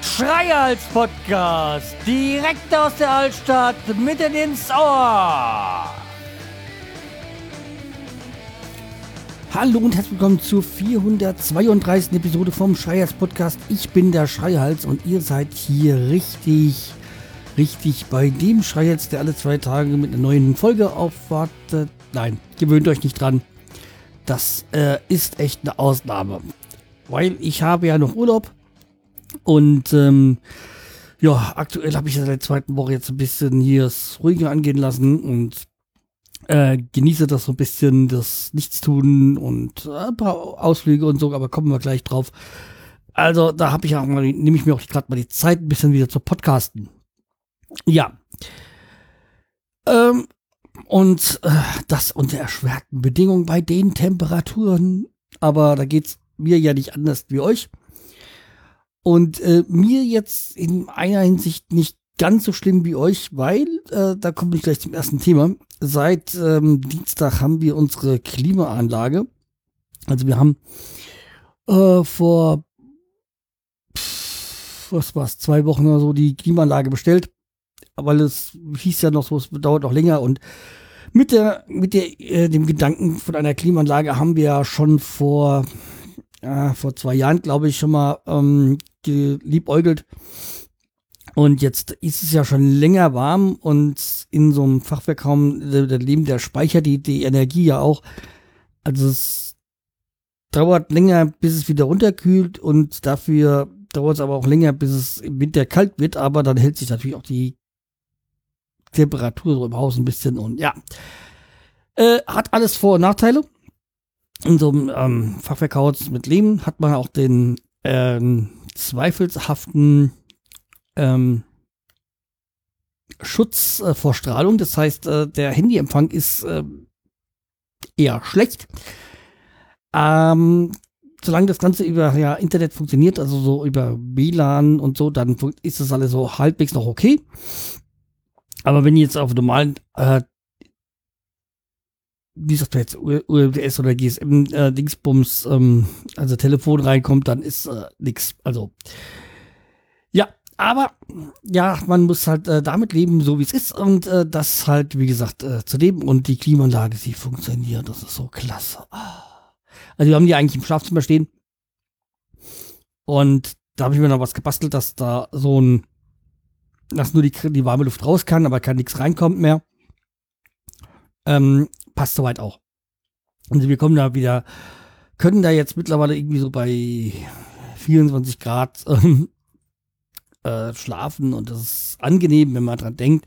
Schreihals Podcast, direkt aus der Altstadt, mitten ins Ohr. Hallo und herzlich willkommen zur 432. Episode vom Schreihals Podcast. Ich bin der Schreihals und ihr seid hier richtig, richtig bei dem Schreihals, der alle zwei Tage mit einer neuen Folge aufwartet. Nein, gewöhnt euch nicht dran. Das äh, ist echt eine Ausnahme. Weil ich habe ja noch Urlaub und ähm, ja, aktuell habe ich ja seit der zweiten Woche jetzt ein bisschen hier das ruhiger angehen lassen und äh, genieße das so ein bisschen, das Nichtstun und äh, ein paar Ausflüge und so, aber kommen wir gleich drauf. Also da habe ich auch mal, nehme ich mir auch gerade mal die Zeit ein bisschen wieder zu podcasten. Ja. Ähm, und äh, das unter erschwerten Bedingungen bei den Temperaturen. Aber da geht's mir ja nicht anders wie euch. Und äh, mir jetzt in einer Hinsicht nicht ganz so schlimm wie euch, weil, äh, da komme ich gleich zum ersten Thema. Seit ähm, Dienstag haben wir unsere Klimaanlage. Also wir haben äh, vor pff, was war's, zwei Wochen oder so die Klimaanlage bestellt. Weil es hieß ja noch so, es dauert noch länger und mit der, mit der, äh, dem Gedanken von einer Klimaanlage haben wir ja schon vor, äh, vor zwei Jahren, glaube ich, schon mal ähm, geliebäugelt. Und jetzt ist es ja schon länger warm und in so einem Fachwerkraum, der, der Leben, der speichert die, die Energie ja auch. Also es dauert länger, bis es wieder runterkühlt und dafür dauert es aber auch länger, bis es im Winter kalt wird, aber dann hält sich natürlich auch die Temperatur so im Haus ein bisschen und ja. Äh, hat alles Vor- und Nachteile. In so einem ähm, Fachwerkhaus mit Lehm hat man auch den ähm, zweifelhaften ähm, Schutz äh, vor Strahlung. Das heißt, äh, der Handyempfang ist äh, eher schlecht. Ähm, solange das Ganze über ja, Internet funktioniert, also so über WLAN und so, dann ist das alles so halbwegs noch okay. Aber wenn jetzt auf normalen, äh, wie sagt man jetzt, UMTS oder GSM äh, Dingsbums, ähm, also Telefon reinkommt, dann ist äh, nix. Also ja, aber ja, man muss halt äh, damit leben, so wie es ist und äh, das halt, wie gesagt, äh, zu leben und die Klimaanlage, sie funktioniert, das ist so klasse. Also wir haben die eigentlich im Schlafzimmer stehen und da habe ich mir noch was gebastelt, dass da so ein, dass nur die, die warme Luft raus kann, aber kann nichts reinkommt mehr. Ähm, passt soweit auch. Und wir kommen da wieder, können da jetzt mittlerweile irgendwie so bei 24 Grad ähm, äh, schlafen und das ist angenehm, wenn man dran denkt,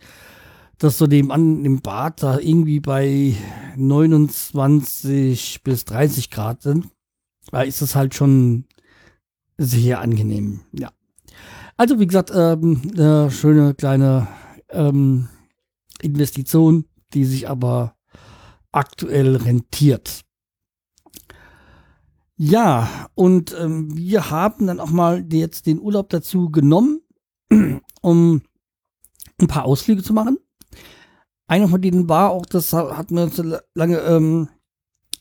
dass so dem an im Bad da irgendwie bei 29 bis 30 Grad sind. Da ist es halt schon sehr angenehm, ja. Also wie gesagt, ähm, eine schöne kleine ähm, Investition, die sich aber aktuell rentiert. Ja, und ähm, wir haben dann auch mal jetzt den Urlaub dazu genommen, um ein paar Ausflüge zu machen. Einer von denen war auch, das hatten wir uns lange ähm,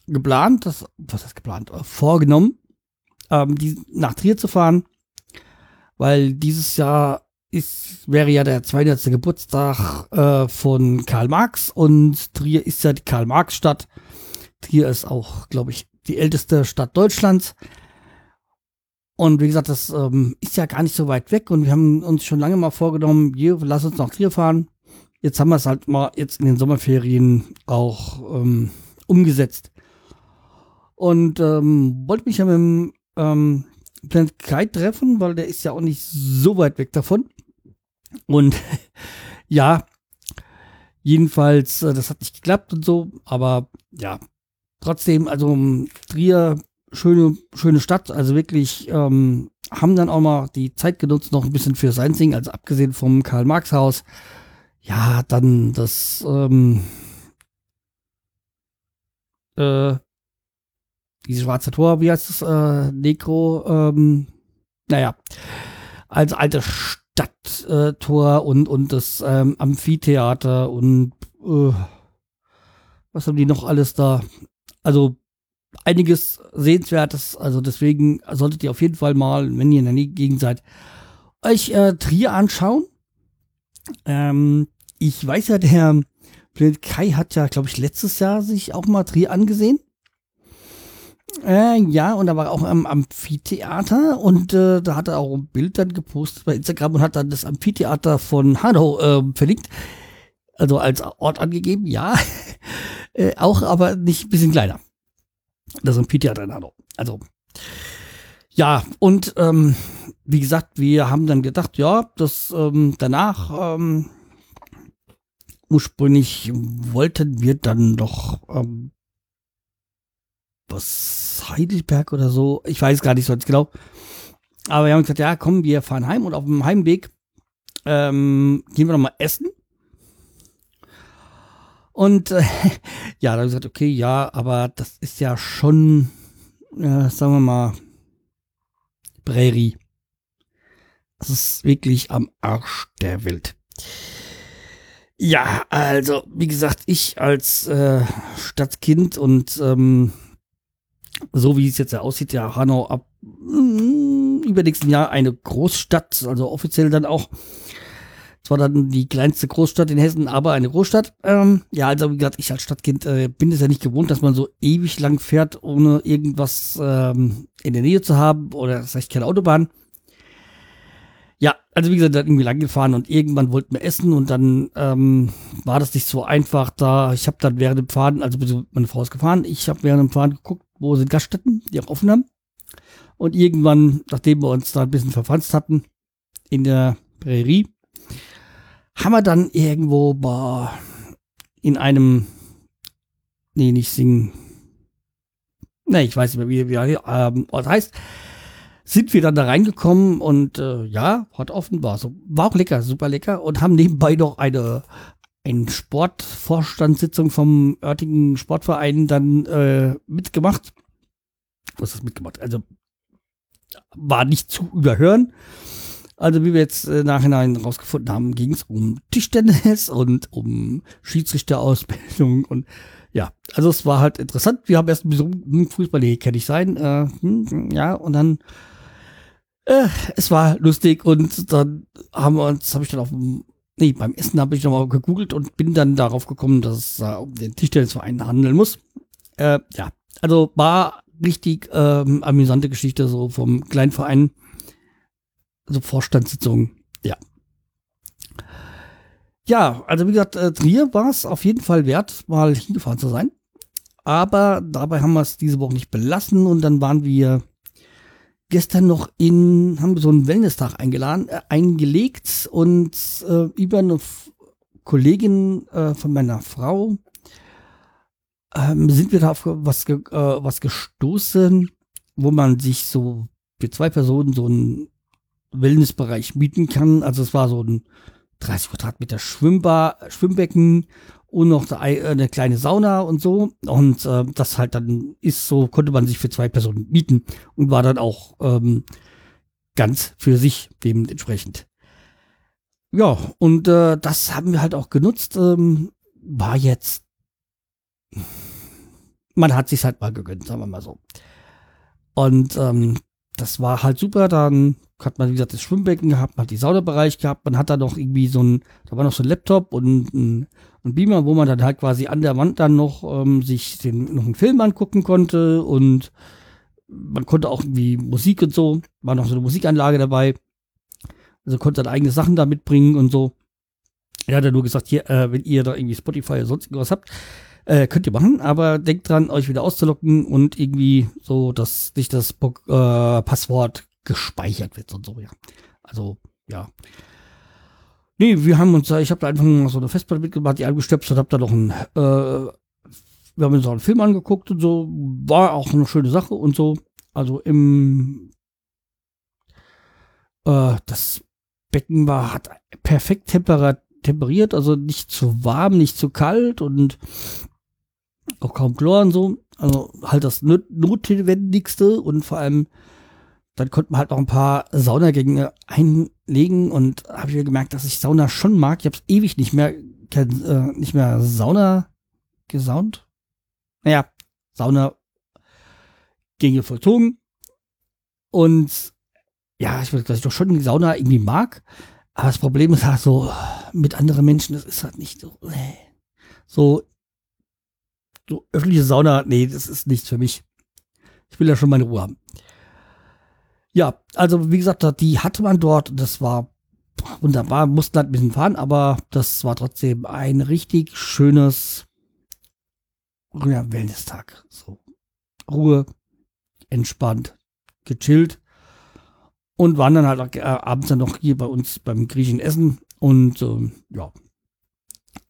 geplant, das, was heißt geplant, äh, vorgenommen, ähm, die, nach Trier zu fahren, weil dieses Jahr ist, wäre ja der 200. Geburtstag äh, von Karl Marx und Trier ist ja die Karl-Marx-Stadt. Trier ist auch, glaube ich, die älteste Stadt Deutschlands. Und wie gesagt, das ähm, ist ja gar nicht so weit weg und wir haben uns schon lange mal vorgenommen, hier, lass uns nach Trier fahren. Jetzt haben wir es halt mal jetzt in den Sommerferien auch ähm, umgesetzt. Und ähm, wollte mich ja mit dem ähm, Planet Kite treffen, weil der ist ja auch nicht so weit weg davon. Und ja, jedenfalls, äh, das hat nicht geklappt und so, aber ja, trotzdem, also Trier, schöne, schöne Stadt, also wirklich, ähm, haben dann auch mal die Zeit genutzt, noch ein bisschen für sein Singen, also abgesehen vom Karl-Marx-Haus. Ja, dann das, ähm, äh, dieses schwarze Tor, wie heißt das, äh, Necro, ähm, naja, als alte Stadttor äh, und, und das ähm, Amphitheater und äh, Was haben die noch alles da? Also einiges Sehenswertes. Also deswegen solltet ihr auf jeden Fall mal, wenn ihr in der Gegend seid, euch äh, Trier anschauen. Ähm, ich weiß ja, der Planet Kai hat ja, glaube ich, letztes Jahr sich auch mal Trier angesehen. Äh, ja, und da war er auch am Amphitheater und äh, da hat er auch ein Bild dann gepostet bei Instagram und hat dann das Amphitheater von Hanau äh, verlinkt. Also als Ort angegeben, ja. äh, auch, aber nicht ein bisschen kleiner. Das Amphitheater in Hanau. Also, ja, und ähm, wie gesagt, wir haben dann gedacht, ja, das ähm, danach ähm, ursprünglich wollten wir dann doch ähm, was Heidelberg oder so, ich weiß gar nicht so genau. Aber wir haben gesagt, ja, komm, wir fahren heim und auf dem Heimweg ähm, gehen wir noch mal essen. Und äh, ja, da habe ich gesagt, okay, ja, aber das ist ja schon, äh, sagen wir mal, Prärie. Das ist wirklich am Arsch der Welt. Ja, also, wie gesagt, ich als äh, Stadtkind und ähm, so wie es jetzt ja aussieht, ja Hanau ab mh, übernächsten Jahr eine Großstadt, also offiziell dann auch. Zwar dann die kleinste Großstadt in Hessen, aber eine Großstadt. Ähm, ja, also wie gesagt, ich als Stadtkind äh, bin es ja nicht gewohnt, dass man so ewig lang fährt, ohne irgendwas ähm, in der Nähe zu haben oder das heißt keine Autobahn. Ja, also wie gesagt, dann irgendwie lang gefahren und irgendwann wollten wir essen und dann ähm, war das nicht so einfach da. Ich habe dann während dem Fahren, also meine Frau ist gefahren, ich habe während dem Fahren geguckt, wo sind Gaststätten, die auch offen haben. Und irgendwann, nachdem wir uns da ein bisschen verfranst hatten in der Prärie, haben wir dann irgendwo boah, in einem, nee, nicht singen, nee, ich weiß nicht mehr, wie, wie ähm, Ort heißt, sind wir dann da reingekommen und äh, ja, hat offen war so, war auch lecker, super lecker und haben nebenbei noch eine eine Sportvorstandssitzung vom örtlichen Sportverein dann äh, mitgemacht. Was ist mitgemacht? Also war nicht zu überhören. Also wie wir jetzt äh, nachhinein rausgefunden haben, ging es um Tischtennis und um Schiedsrichterausbildung und ja, also es war halt interessant. Wir haben erst ein bisschen hm, Fußball, nee, kann ich sein. Äh, hm, ja, und dann äh, es war lustig und dann haben wir uns, habe ich dann auf dem Nee, beim Essen habe ich nochmal gegoogelt und bin dann darauf gekommen, dass es äh, um den Tischtennisverein handeln muss. Äh, ja, also war richtig ähm, amüsante Geschichte so vom kleinen Verein. Also Vorstandssitzung, ja. Ja, also wie gesagt, äh, Trier war es auf jeden Fall wert, mal hingefahren zu sein. Aber dabei haben wir es diese Woche nicht belassen und dann waren wir gestern noch in, haben wir so einen Wellness-Tag eingeladen, äh, eingelegt und äh, über eine F Kollegin äh, von meiner Frau ähm, sind wir da auf was, ge äh, was gestoßen, wo man sich so für zwei Personen so einen Wellnessbereich mieten kann. Also es war so ein 30 Quadratmeter Schwimmbar, Schwimmbecken und noch eine kleine Sauna und so. Und äh, das halt dann ist so, konnte man sich für zwei Personen mieten und war dann auch ähm, ganz für sich dementsprechend. Ja, und äh, das haben wir halt auch genutzt. Ähm, war jetzt, man hat sich halt mal gegönnt, sagen wir mal so. Und ähm, das war halt super. Dann hat man, wie gesagt, das Schwimmbecken gehabt, man hat die Saunabereich gehabt, man hat da noch irgendwie so ein, da war noch so ein Laptop und ein, ein Beamer, wo man dann halt quasi an der Wand dann noch ähm, sich den, noch einen Film angucken konnte und man konnte auch irgendwie Musik und so, war noch so eine Musikanlage dabei. Also konnte dann eigene Sachen da mitbringen und so. Er hat ja nur gesagt, hier, äh, wenn ihr da irgendwie Spotify oder sonst irgendwas habt, äh, könnt ihr machen, aber denkt dran, euch wieder auszulocken und irgendwie so, dass nicht das äh, Passwort gespeichert wird und so, ja. Also, ja. Nee, wir haben uns, ich habe da einfach so eine Festplatte mitgemacht, die angestöpselt, habe da noch ein, äh, wir haben uns auch einen Film angeguckt und so, war auch eine schöne Sache und so. Also im, äh, das Becken war, hat perfekt temperiert, also nicht zu warm, nicht zu kalt und auch kaum Chlor und so. Also halt das Notwendigste und vor allem dann konnte man halt noch ein paar Saunagänge einlegen und habe ich gemerkt, dass ich Sauna schon mag. Ich habe es ewig nicht mehr, äh, nicht mehr Sauna gesaunt. Naja, Sauna Gänge vollzogen. Und ja, ich weiß, dass ich doch schon Sauna irgendwie mag. Aber das Problem ist halt so, mit anderen Menschen, das ist halt nicht so, nee. so, so öffentliche Sauna, nee, das ist nichts für mich. Ich will ja schon meine Ruhe haben. Ja, also wie gesagt, die hatte man dort das war wunderbar, mussten halt ein bisschen fahren, aber das war trotzdem ein richtig schönes ja, Wellness-Tag. So Ruhe, entspannt, gechillt und waren dann halt äh, abends dann noch hier bei uns beim griechischen Essen und äh, ja,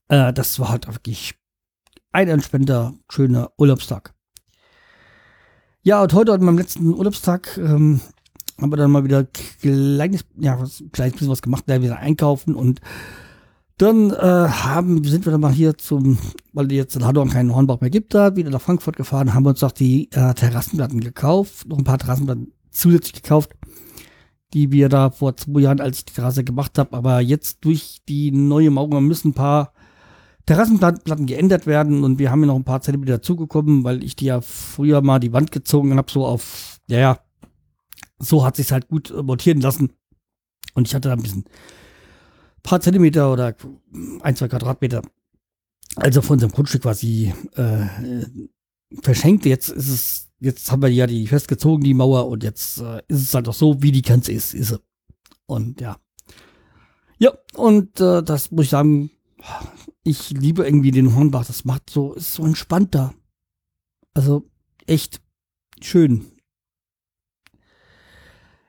äh, das war halt wirklich ein entspannter, schöner Urlaubstag. Ja, und heute an meinem letzten Urlaubstag ähm, haben wir dann mal wieder kleines, ja, was, kleines bisschen was gemacht, da wieder einkaufen und dann äh, haben, sind wir dann mal hier zum, weil jetzt in Hadorn keinen Hornbach mehr gibt, da wieder nach Frankfurt gefahren, haben uns auch die äh, Terrassenplatten gekauft, noch ein paar Terrassenplatten zusätzlich gekauft, die wir da vor zwei Jahren, als ich die Terrasse gemacht habe, aber jetzt durch die neue Mauer müssen ein paar Terrassenplatten geändert werden und wir haben hier noch ein paar Zentimeter dazugekommen, weil ich die ja früher mal die Wand gezogen habe, so auf, ja, so hat sich's halt gut montieren lassen. Und ich hatte da ein bisschen paar Zentimeter oder ein, zwei Quadratmeter, also von unserem Grundstück quasi äh, verschenkt. Jetzt ist es, jetzt haben wir ja die festgezogen, die Mauer, und jetzt äh, ist es halt auch so, wie die Grenze ist, ist sie. Und ja. Ja, und äh, das muss ich sagen, ich liebe irgendwie den Hornbach. Das macht so, ist so entspannter. Also echt schön.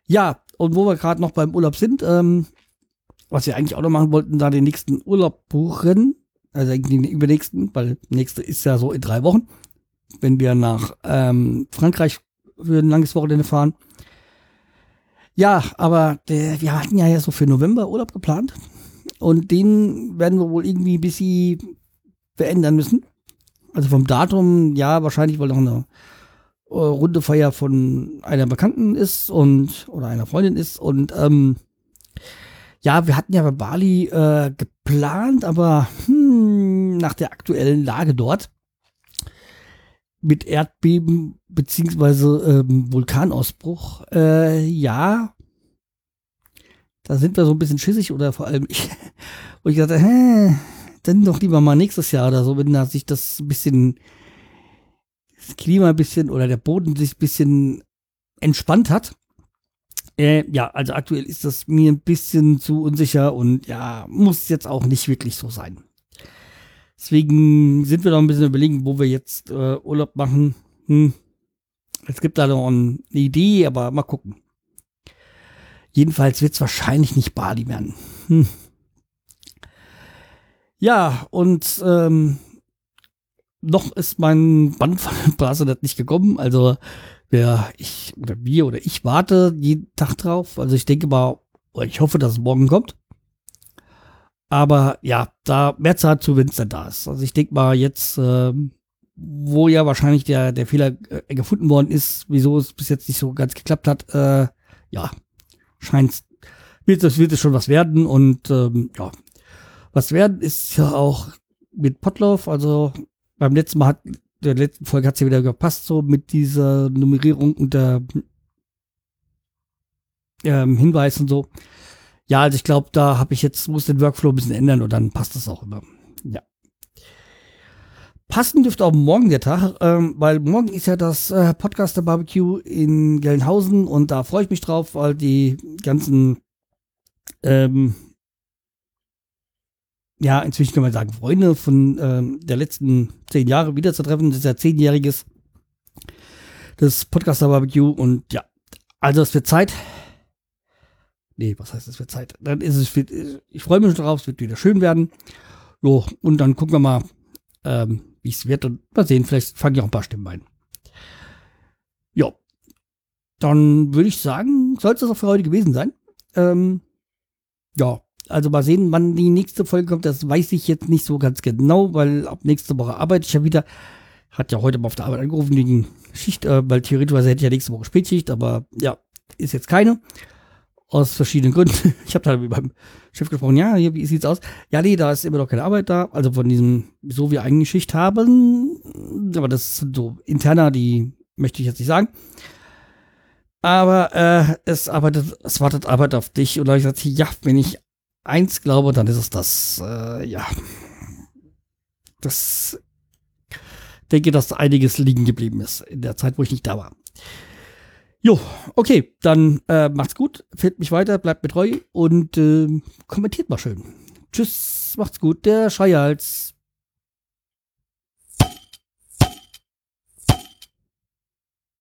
Ja, und wo wir gerade noch beim Urlaub sind, ähm, was wir eigentlich auch noch machen wollten, da den nächsten Urlaub buchen, also den übernächsten, weil nächste ist ja so in drei Wochen, wenn wir nach ähm, Frankreich für ein langes Wochenende fahren. Ja, aber der, wir hatten ja so für November Urlaub geplant und den werden wir wohl irgendwie ein bisschen verändern müssen. Also vom Datum, ja, wahrscheinlich, weil noch eine runde Feier von einer Bekannten ist und oder einer Freundin ist und ähm, ja, wir hatten ja bei Bali äh, geplant, aber hm, nach der aktuellen Lage dort mit Erdbeben beziehungsweise ähm, Vulkanausbruch, äh, ja, da sind wir so ein bisschen schissig oder vor allem ich, wo ich dachte, hä, dann doch lieber mal nächstes Jahr oder so, wenn da sich das ein bisschen das Klima ein bisschen oder der Boden sich ein bisschen entspannt hat. Äh, ja, also aktuell ist das mir ein bisschen zu unsicher und ja, muss jetzt auch nicht wirklich so sein. Deswegen sind wir noch ein bisschen überlegen, wo wir jetzt äh, Urlaub machen. Hm. Es gibt da noch eine Idee, aber mal gucken. Jedenfalls wird es wahrscheinlich nicht Bali werden. Hm. Ja, und ähm, noch ist mein Band von Bracelet nicht gekommen. Also wer ich oder wir oder ich warte jeden Tag drauf. Also ich denke mal, ich hoffe, dass es morgen kommt. Aber ja, da mehr Zeit zu, wenn es dann da ist. Also ich denke mal jetzt, äh, wo ja wahrscheinlich der, der Fehler äh, gefunden worden ist, wieso es bis jetzt nicht so ganz geklappt hat, äh, ja, scheint wird es wird es schon was werden und ähm, ja, was werden ist ja auch mit Potlauf, also beim letzten Mal hat, der letzten Folge hat es ja wieder gepasst, so mit dieser Nummerierung und der ähm, Hinweis und so. Ja, also ich glaube, da habe ich jetzt, muss den Workflow ein bisschen ändern und dann passt das auch immer. Ja. Passend dürfte auch morgen der Tag, ähm, weil morgen ist ja das äh, Podcaster Barbecue in Gelnhausen und da freue ich mich drauf, weil die ganzen ähm, ja, inzwischen kann man sagen, Freunde von ähm, der letzten zehn Jahre wiederzutreffen. Das ist ja zehnjähriges das Podcaster Barbecue und ja, also es wird Zeit. Nee, was heißt es wird Zeit? Dann ist es, ich freue mich schon drauf, es wird wieder schön werden. Jo, und dann gucken wir mal, ähm, wie es wird und mal sehen, vielleicht fange ich auch ein paar Stimmen ein. Ja, dann würde ich sagen, soll es das auch für heute gewesen sein. Ähm, ja, also mal sehen, wann die nächste Folge kommt. Das weiß ich jetzt nicht so ganz genau, weil ab nächste Woche arbeite ich ja wieder. Hat ja heute mal auf der Arbeit angerufen wegen Schicht, äh, weil theoretisch hätte ich ja nächste Woche Spätschicht, aber ja, ist jetzt keine. Aus verschiedenen Gründen. Ich habe da beim Chef gesprochen, ja, hier, wie sieht's aus? Ja, nee, da ist immer noch keine Arbeit da. Also von diesem, so wie eigentlich Schicht haben. Aber das sind so interner, die möchte ich jetzt nicht sagen. Aber äh, es arbeitet, es wartet Arbeit auf dich. Und da habe ich gesagt, ja, wenn ich eins glaube, dann ist es das, äh, ja. Das denke, dass einiges liegen geblieben ist in der Zeit, wo ich nicht da war. Jo, okay, dann äh, macht's gut, fehlt mich weiter, bleibt mir treu und äh, kommentiert mal schön. Tschüss, macht's gut, der Schreihals.